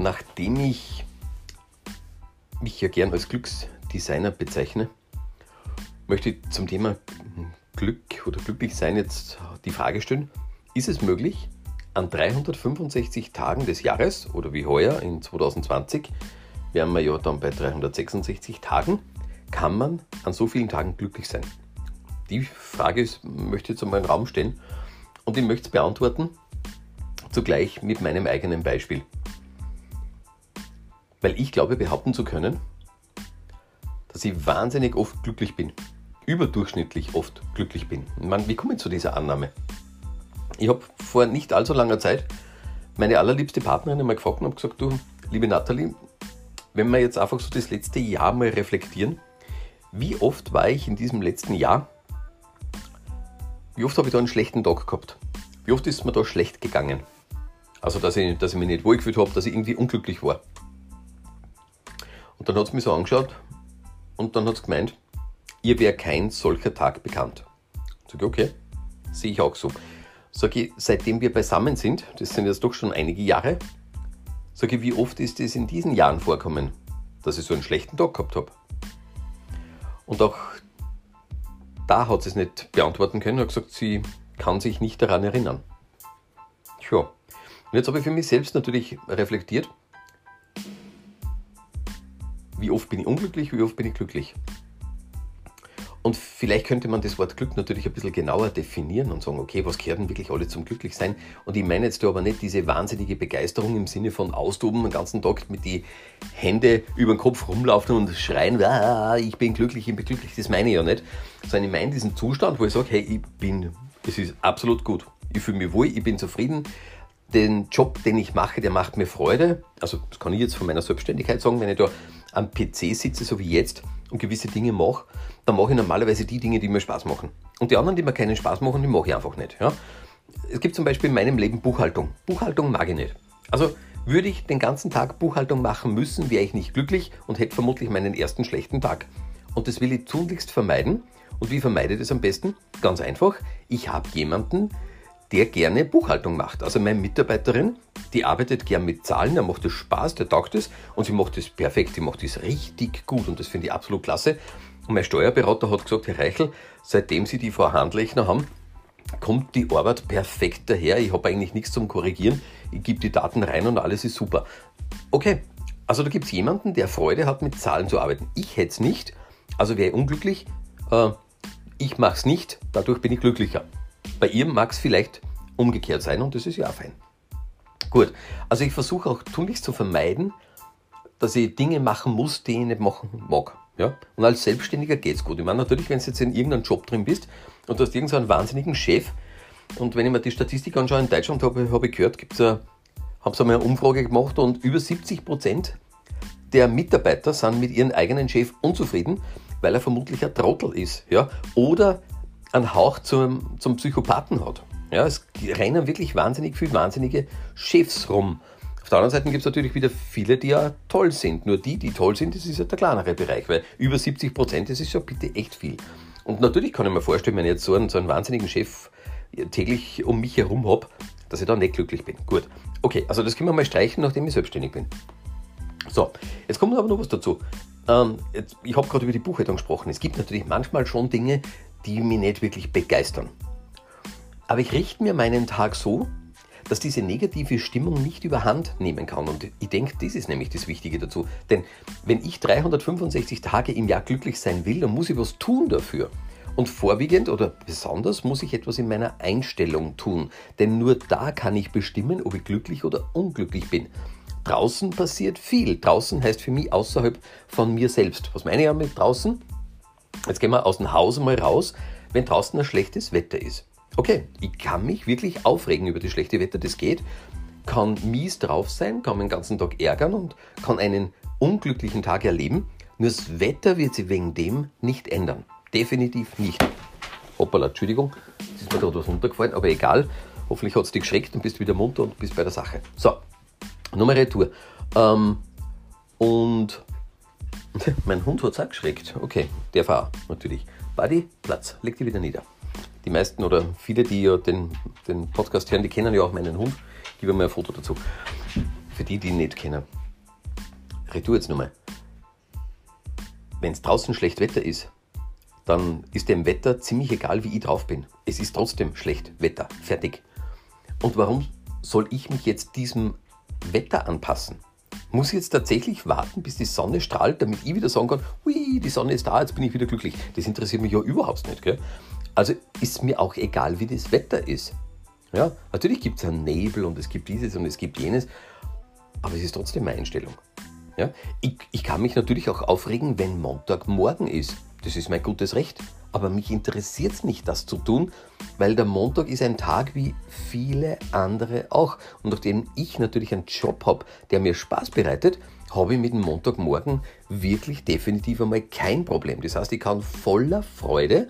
Nachdem ich mich ja gern als Glücksdesigner bezeichne, möchte ich zum Thema Glück oder glücklich sein jetzt die Frage stellen, ist es möglich, an 365 Tagen des Jahres oder wie heuer in 2020, wären wir ja dann bei 366 Tagen, kann man an so vielen Tagen glücklich sein? Die Frage ist, möchte ich jetzt einmal in den Raum stellen und ich möchte es beantworten, zugleich mit meinem eigenen Beispiel. Weil ich glaube, behaupten zu können, dass ich wahnsinnig oft glücklich bin. Überdurchschnittlich oft glücklich bin. Man, wie komme ich zu dieser Annahme? Ich habe vor nicht allzu langer Zeit meine allerliebste Partnerin einmal gefragt und habe gesagt, du, liebe Nathalie, wenn wir jetzt einfach so das letzte Jahr mal reflektieren, wie oft war ich in diesem letzten Jahr, wie oft habe ich da einen schlechten Tag gehabt? Wie oft ist mir da schlecht gegangen? Also, dass ich, dass ich mich nicht wohlgefühlt habe, dass ich irgendwie unglücklich war. Und dann hat es mich so angeschaut und dann hat es gemeint, ihr wäre kein solcher Tag bekannt. Sag ich, okay, sehe ich auch so. Sag ich, seitdem wir beisammen sind, das sind jetzt doch schon einige Jahre, sage ich, wie oft ist es in diesen Jahren vorkommen, dass ich so einen schlechten Tag gehabt habe? Und auch da hat sie es nicht beantworten können, hat gesagt, sie kann sich nicht daran erinnern. Tja, und jetzt habe ich für mich selbst natürlich reflektiert, wie oft bin ich unglücklich, wie oft bin ich glücklich. Und vielleicht könnte man das Wort Glück natürlich ein bisschen genauer definieren und sagen, okay, was gehört denn wirklich alle zum Glücklichsein? Und ich meine jetzt aber nicht diese wahnsinnige Begeisterung im Sinne von austoben den ganzen Tag mit die Hände über den Kopf rumlaufen und schreien, ah, ich bin glücklich, ich bin glücklich, das meine ich ja nicht. Sondern ich meine diesen Zustand, wo ich sage, hey, ich bin, es ist absolut gut. Ich fühle mich wohl, ich bin zufrieden. Den Job, den ich mache, der macht mir Freude. Also das kann ich jetzt von meiner Selbstständigkeit sagen, wenn ich da am PC sitze, so wie jetzt, und gewisse Dinge mache, dann mache ich normalerweise die Dinge, die mir Spaß machen. Und die anderen, die mir keinen Spaß machen, die mache ich einfach nicht. Ja? Es gibt zum Beispiel in meinem Leben Buchhaltung. Buchhaltung mag ich nicht. Also würde ich den ganzen Tag Buchhaltung machen müssen, wäre ich nicht glücklich und hätte vermutlich meinen ersten schlechten Tag. Und das will ich tunlichst vermeiden. Und wie vermeide ich das am besten? Ganz einfach. Ich habe jemanden, der gerne Buchhaltung macht. Also meine Mitarbeiterin, die arbeitet gern mit Zahlen, der macht es Spaß, der taugt es und sie macht es perfekt, die macht es richtig gut und das finde ich absolut klasse. Und mein Steuerberater hat gesagt, Herr Reichel, seitdem Sie die Frau Handlechner haben, kommt die Arbeit perfekt daher. Ich habe eigentlich nichts zum Korrigieren. Ich gebe die Daten rein und alles ist super. Okay, also da gibt es jemanden, der Freude hat, mit Zahlen zu arbeiten. Ich hätte es nicht, also wäre ich unglücklich. Äh, ich mache es nicht, dadurch bin ich glücklicher. Bei ihr mag es vielleicht umgekehrt sein und das ist ja auch fein. Gut, also ich versuche auch tunlichst zu vermeiden, dass ich Dinge machen muss, die ich nicht machen mag. Ja? Und als Selbstständiger geht es gut. Ich meine, natürlich, wenn du jetzt in irgendeinem Job drin bist und du hast irgendeinen wahnsinnigen Chef, und wenn ich mir die Statistik anschaue, in Deutschland habe, habe ich gehört, gibt's a, haben sie eine Umfrage gemacht und über 70 Prozent der Mitarbeiter sind mit ihrem eigenen Chef unzufrieden, weil er vermutlich ein Trottel ist. Ja? Oder einen Hauch zum, zum Psychopathen hat. Ja, es rennen wirklich wahnsinnig viele wahnsinnige Chefs rum. Auf der anderen Seite gibt es natürlich wieder viele, die ja toll sind. Nur die, die toll sind, das ist ja der kleinere Bereich, weil über 70 Prozent, das ist ja bitte echt viel. Und natürlich kann ich mir vorstellen, wenn ich jetzt so einen, so einen wahnsinnigen Chef täglich um mich herum habe, dass ich da nicht glücklich bin. Gut. Okay, also das können wir mal streichen, nachdem ich selbstständig bin. So, jetzt kommt aber noch was dazu. Ähm, jetzt, ich habe gerade über die Buchhaltung gesprochen. Es gibt natürlich manchmal schon Dinge, die mich nicht wirklich begeistern. Aber ich richte mir meinen Tag so, dass diese negative Stimmung nicht überhand nehmen kann. Und ich denke, das ist nämlich das Wichtige dazu. Denn wenn ich 365 Tage im Jahr glücklich sein will, dann muss ich was tun dafür. Und vorwiegend oder besonders muss ich etwas in meiner Einstellung tun. Denn nur da kann ich bestimmen, ob ich glücklich oder unglücklich bin. Draußen passiert viel. Draußen heißt für mich außerhalb von mir selbst. Was meine ich mit draußen? Jetzt gehen wir aus dem Haus mal raus, wenn draußen ein schlechtes Wetter ist. Okay, ich kann mich wirklich aufregen über das schlechte Wetter, das geht, kann mies drauf sein, kann den ganzen Tag ärgern und kann einen unglücklichen Tag erleben. Nur das Wetter wird sich wegen dem nicht ändern. Definitiv nicht. Hoppala, Entschuldigung, jetzt ist mir gerade was runtergefallen, aber egal. Hoffentlich hat es dich geschreckt und bist wieder munter und bist bei der Sache. So, nochmal Retour. Ähm, und mein Hund hat es auch geschreckt. Okay, der war natürlich. Buddy, Platz, leg dich wieder nieder. Die meisten oder viele, die ja den, den Podcast hören, die kennen ja auch meinen Hund. Gebe mir ein Foto dazu. für die, die ihn nicht kennen. Retour jetzt nochmal. Wenn es draußen schlecht Wetter ist, dann ist dem Wetter ziemlich egal, wie ich drauf bin. Es ist trotzdem schlecht Wetter. Fertig. Und warum soll ich mich jetzt diesem Wetter anpassen? Muss ich jetzt tatsächlich warten, bis die Sonne strahlt, damit ich wieder sagen kann, hui, die Sonne ist da, jetzt bin ich wieder glücklich. Das interessiert mich ja überhaupt nicht. Gell? Also ist mir auch egal, wie das Wetter ist. Ja, natürlich gibt es einen Nebel und es gibt dieses und es gibt jenes, aber es ist trotzdem meine Einstellung. Ja? Ich, ich kann mich natürlich auch aufregen, wenn Montagmorgen ist. Das ist mein gutes Recht. Aber mich interessiert es nicht, das zu tun, weil der Montag ist ein Tag wie viele andere auch. Und nachdem ich natürlich einen Job habe, der mir Spaß bereitet, habe ich mit dem Montagmorgen wirklich definitiv einmal kein Problem. Das heißt, ich kann voller Freude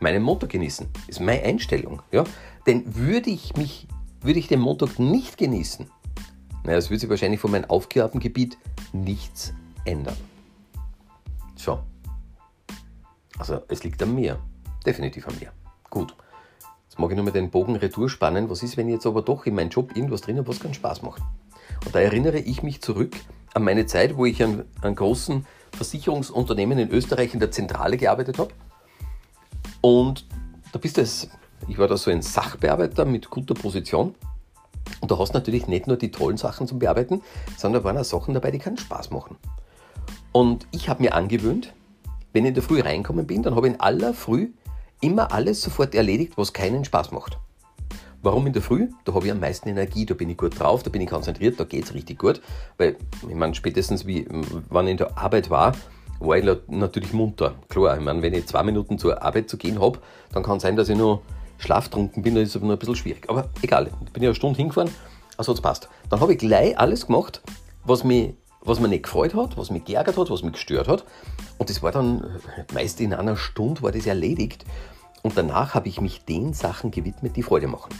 meinen Montag genießen. Das ist meine Einstellung. Ja? Denn würde ich mich, würde ich den Montag nicht genießen, naja, es würde sich wahrscheinlich von meinem Aufgabengebiet nichts ändern. So. Also es liegt an mir. Definitiv an mir. Gut. Jetzt mag ich nur mal den Bogen retour spannen. Was ist, wenn ich jetzt aber doch in meinem Job irgendwas drin habe, was keinen Spaß macht? Und da erinnere ich mich zurück an meine Zeit, wo ich an, an großen Versicherungsunternehmen in Österreich in der Zentrale gearbeitet habe. Und da bist du es. Ich war da so ein Sachbearbeiter mit guter Position. Und da hast du natürlich nicht nur die tollen Sachen zum Bearbeiten, sondern da waren auch Sachen dabei, die keinen Spaß machen. Und ich habe mir angewöhnt, wenn ich in der Früh reinkommen bin, dann habe ich in aller Früh immer alles sofort erledigt, was keinen Spaß macht. Warum in der Früh? Da habe ich am meisten Energie, da bin ich gut drauf, da bin ich konzentriert, da geht es richtig gut. Weil, ich meine, spätestens wie, wann ich in der Arbeit war, war ich natürlich munter. Klar, ich meine, wenn ich zwei Minuten zur Arbeit zu gehen habe, dann kann es sein, dass ich nur schlaftrunken bin, dann ist es nur ein bisschen schwierig. Aber egal, ich bin ja eine Stunde hingefahren, also es passt. Dann habe ich gleich alles gemacht, was mich was mir nicht gefreut hat, was mich geärgert hat, was mich gestört hat. Und das war dann meist in einer Stunde war das erledigt. Und danach habe ich mich den Sachen gewidmet, die Freude machen.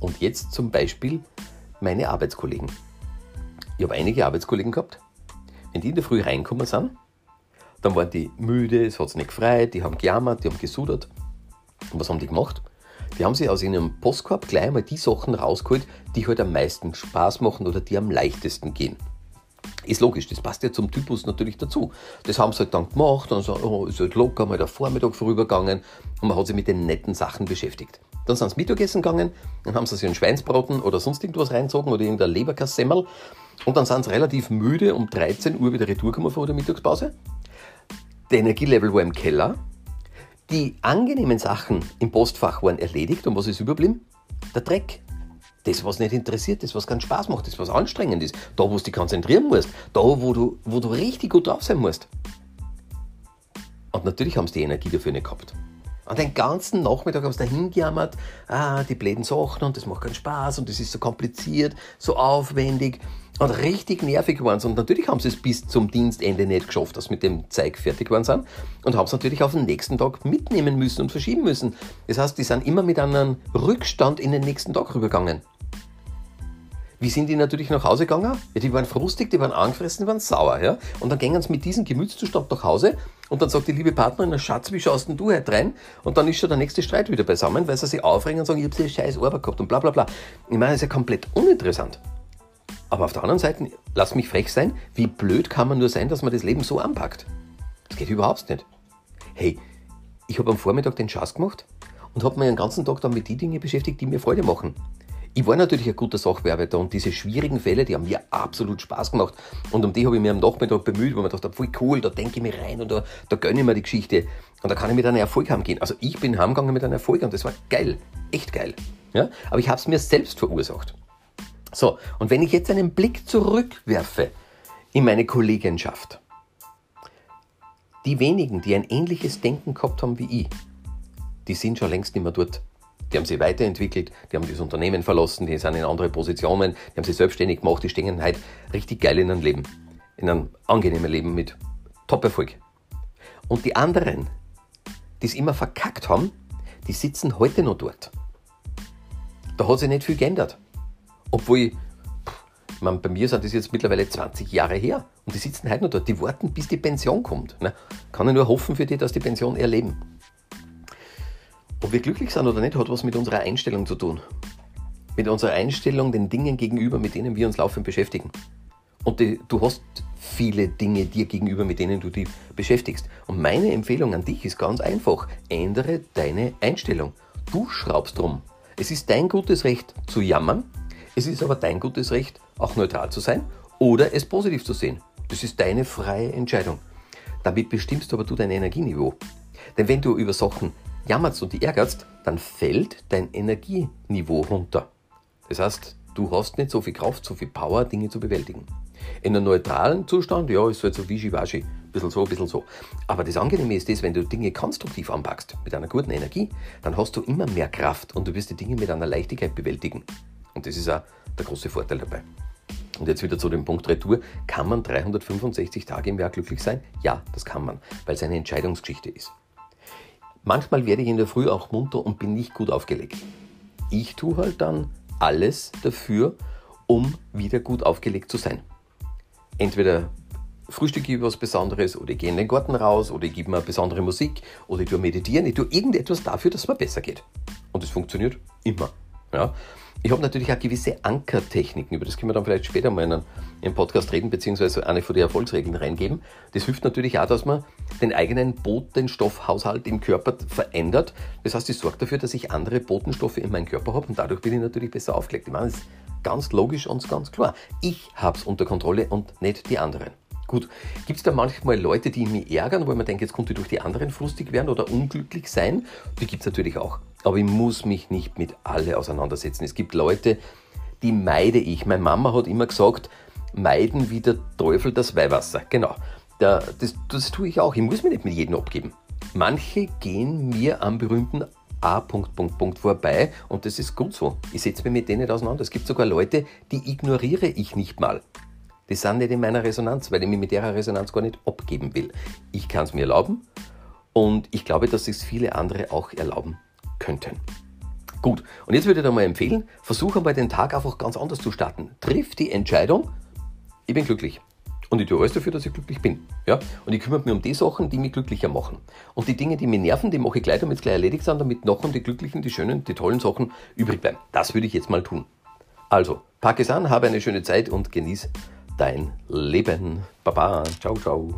Und jetzt zum Beispiel meine Arbeitskollegen. Ich habe einige Arbeitskollegen gehabt. Wenn die in der Früh reinkommen sind, dann waren die müde, es hat sie nicht gefreut, die haben gejammert, die haben gesudert. Und was haben die gemacht? Die haben sich aus ihrem Postkorb gleich mal die Sachen rausgeholt, die halt am meisten Spaß machen oder die am leichtesten gehen. Ist logisch, das passt ja zum Typus natürlich dazu. Das haben sie halt dann gemacht und so, oh, ist halt locker mal der Vormittag vorübergegangen und man hat sich mit den netten Sachen beschäftigt. Dann sind sie Mittagessen gegangen, dann haben sie sich einen Schweinsbraten oder sonst irgendwas reinzogen oder irgendein Leberkassemmel und dann sind sie relativ müde um 13 Uhr wieder retour gekommen vor der Mittagspause. Der Energielevel war im Keller. Die angenehmen Sachen im Postfach waren erledigt und was ist überblieben? Der Dreck das, was nicht interessiert, das, was keinen Spaß macht, das, was anstrengend ist, da, wo du dich konzentrieren musst, da, wo du, wo du richtig gut drauf sein musst. Und natürlich haben sie die Energie dafür nicht gehabt. Und den ganzen Nachmittag haben sie da hingejammert, ah, die bläden Sachen und das macht keinen Spaß und das ist so kompliziert, so aufwendig und richtig nervig geworden sind. Und natürlich haben sie es bis zum Dienstende nicht geschafft, dass sie mit dem Zeug fertig geworden sind und haben es natürlich auf den nächsten Tag mitnehmen müssen und verschieben müssen. Das heißt, die sind immer mit einem Rückstand in den nächsten Tag rübergegangen. Wie sind die natürlich nach Hause gegangen? Ja, die waren frustig, die waren angefressen, die waren sauer. Ja? Und dann gingen sie mit diesem Gemütszustand nach Hause und dann sagt die liebe Partnerin, na Schatz, wie schaust denn du heute rein? Und dann ist schon der nächste Streit wieder beisammen, weil sie sich aufregen und sagen, ich habe sie scheiß Arbeit gehabt und bla bla bla. Ich meine, das ist ja komplett uninteressant. Aber auf der anderen Seite, lass mich frech sein, wie blöd kann man nur sein, dass man das Leben so anpackt? Das geht überhaupt nicht. Hey, ich habe am Vormittag den Schatz gemacht und habe mich den ganzen Tag dann mit den Dingen beschäftigt, die mir Freude machen. Ich war natürlich ein guter Sachbearbeiter und diese schwierigen Fälle, die haben mir absolut Spaß gemacht. Und um die habe ich mir am Nachmittag bemüht, weil man dachte, voll cool, da denke ich mir rein und da, da gönne ich mir die Geschichte. Und da kann ich mit einem Erfolg heimgehen. Also ich bin heimgegangen mit einem Erfolg und das war geil. Echt geil. Ja? Aber ich habe es mir selbst verursacht. So, und wenn ich jetzt einen Blick zurückwerfe in meine Kollegenschaft, die wenigen, die ein ähnliches Denken gehabt haben wie ich, die sind schon längst nicht mehr dort. Die haben sich weiterentwickelt, die haben das Unternehmen verlassen, die sind in andere Positionen, die haben sich selbstständig gemacht, die stehen halt richtig geil in einem Leben. In einem angenehmen Leben mit Top-Erfolg. Und die anderen, die es immer verkackt haben, die sitzen heute noch dort. Da hat sich nicht viel geändert. Obwohl, ich meine, bei mir sind das jetzt mittlerweile 20 Jahre her und die sitzen heute noch dort. Die warten, bis die Pension kommt. Ne? Kann ich nur hoffen für die, dass die Pension erleben. Ob wir glücklich sind oder nicht, hat was mit unserer Einstellung zu tun. mit unserer Einstellung den Dingen gegenüber, mit denen wir uns laufend beschäftigen. Und die, du hast viele Dinge dir gegenüber, mit denen du dich beschäftigst. Und meine Empfehlung an dich ist ganz einfach. Ändere deine Einstellung. Du schraubst drum. Es ist dein gutes Recht zu jammern. Es ist aber dein gutes Recht, auch neutral zu sein oder es positiv zu sehen. Das ist deine freie Entscheidung. Damit bestimmst aber du dein Energieniveau. Denn wenn du über Sachen jammerst und die ärgerst, dann fällt dein Energieniveau runter. Das heißt, du hast nicht so viel Kraft, so viel Power, Dinge zu bewältigen. In einem neutralen Zustand, ja, ist halt so wischiwaschi, ein bisschen so, ein bisschen so. Aber das Angenehme ist das, wenn du Dinge konstruktiv anpackst, mit einer guten Energie, dann hast du immer mehr Kraft und du wirst die Dinge mit einer Leichtigkeit bewältigen. Und das ist auch der große Vorteil dabei. Und jetzt wieder zu dem Punkt Retour. Kann man 365 Tage im Jahr glücklich sein? Ja, das kann man, weil es eine Entscheidungsgeschichte ist. Manchmal werde ich in der Früh auch munter und bin nicht gut aufgelegt. Ich tue halt dann alles dafür, um wieder gut aufgelegt zu sein. Entweder frühstücke ich was Besonderes oder ich gehe in den Garten raus oder ich gebe mir besondere Musik oder ich tue meditieren, ich tue irgendetwas dafür, dass es mir besser geht. Und es funktioniert immer. Ja? Ich habe natürlich auch gewisse Ankertechniken, über das können wir dann vielleicht später mal in einem Podcast reden, beziehungsweise eine von den Erfolgsregeln reingeben. Das hilft natürlich auch, dass man den eigenen Botenstoffhaushalt im Körper verändert. Das heißt, ich sorge dafür, dass ich andere Botenstoffe in meinem Körper habe und dadurch bin ich natürlich besser aufgelegt. Ich meine, das ist ganz logisch und ganz klar. Ich habe es unter Kontrolle und nicht die anderen. Gut, gibt es da manchmal Leute, die mich ärgern, wo man denkt, jetzt konnte durch die anderen frustig werden oder unglücklich sein? Die gibt es natürlich auch. Aber ich muss mich nicht mit alle auseinandersetzen. Es gibt Leute, die meide ich. Meine Mama hat immer gesagt, meiden wie der Teufel das Weihwasser. Genau. Da, das, das tue ich auch. Ich muss mich nicht mit jedem abgeben. Manche gehen mir am berühmten A. Punkt, Punkt, Punkt vorbei und das ist gut so. Ich setze mich mit denen nicht auseinander. Es gibt sogar Leute, die ignoriere ich nicht mal. Die sind nicht in meiner Resonanz, weil ich mich mit der Resonanz gar nicht abgeben will. Ich kann es mir erlauben und ich glaube, dass es viele andere auch erlauben könnten. Gut, und jetzt würde ich dir mal empfehlen, versuche mal den Tag einfach ganz anders zu starten. Triff die Entscheidung, ich bin glücklich. Und ich tue alles dafür, dass ich glücklich bin. Ja? Und ich kümmere mich um die Sachen, die mich glücklicher machen. Und die Dinge, die mich nerven, die mache ich gleich, damit es gleich erledigt sind, damit noch und die glücklichen, die schönen, die tollen Sachen übrig bleiben. Das würde ich jetzt mal tun. Also, pack es an, habe eine schöne Zeit und genieße dein Leben. Baba, ciao, ciao.